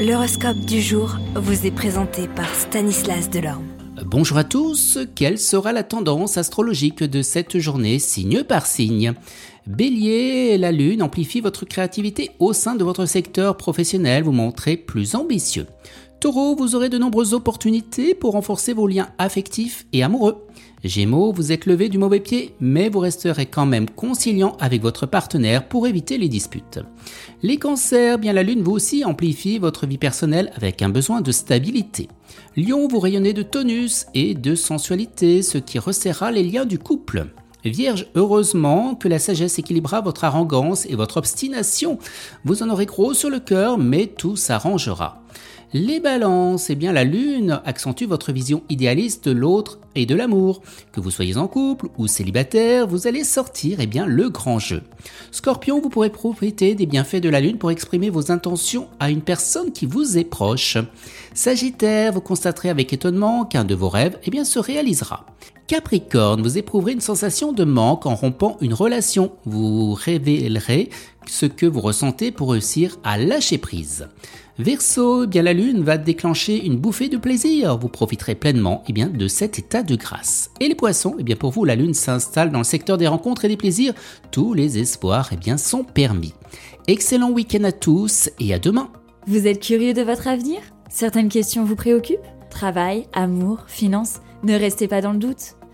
L'horoscope du jour vous est présenté par Stanislas Delorme. Bonjour à tous, quelle sera la tendance astrologique de cette journée signe par signe? Bélier, la lune amplifie votre créativité au sein de votre secteur professionnel, vous montrez plus ambitieux. Taureau, vous aurez de nombreuses opportunités pour renforcer vos liens affectifs et amoureux. Gémeaux, vous êtes levé du mauvais pied, mais vous resterez quand même conciliant avec votre partenaire pour éviter les disputes. Les cancers, bien la lune vous aussi amplifie votre vie personnelle avec un besoin de stabilité. Lion, vous rayonnez de tonus et de sensualité, ce qui resserrera les liens du couple. Vierge, heureusement que la sagesse équilibrera votre arrogance et votre obstination. Vous en aurez gros sur le cœur, mais tout s'arrangera. Les balances, eh bien la lune accentue votre vision idéaliste de l'autre et de l'amour. Que vous soyez en couple ou célibataire, vous allez sortir eh bien le grand jeu. Scorpion, vous pourrez profiter des bienfaits de la lune pour exprimer vos intentions à une personne qui vous est proche. Sagittaire, vous constaterez avec étonnement qu'un de vos rêves eh bien se réalisera. Capricorne, vous éprouverez une sensation de manque en rompant une relation. Vous révélerez ce que vous ressentez pour réussir à lâcher prise. Eh bien la lune va déclencher une bouffée de plaisir. Vous profiterez pleinement eh bien, de cet état de grâce. Et les poissons, eh bien pour vous, la lune s'installe dans le secteur des rencontres et des plaisirs. Tous les espoirs eh bien, sont permis. Excellent week-end à tous et à demain. Vous êtes curieux de votre avenir? Certaines questions vous préoccupent? Travail, amour, finances? Ne restez pas dans le doute.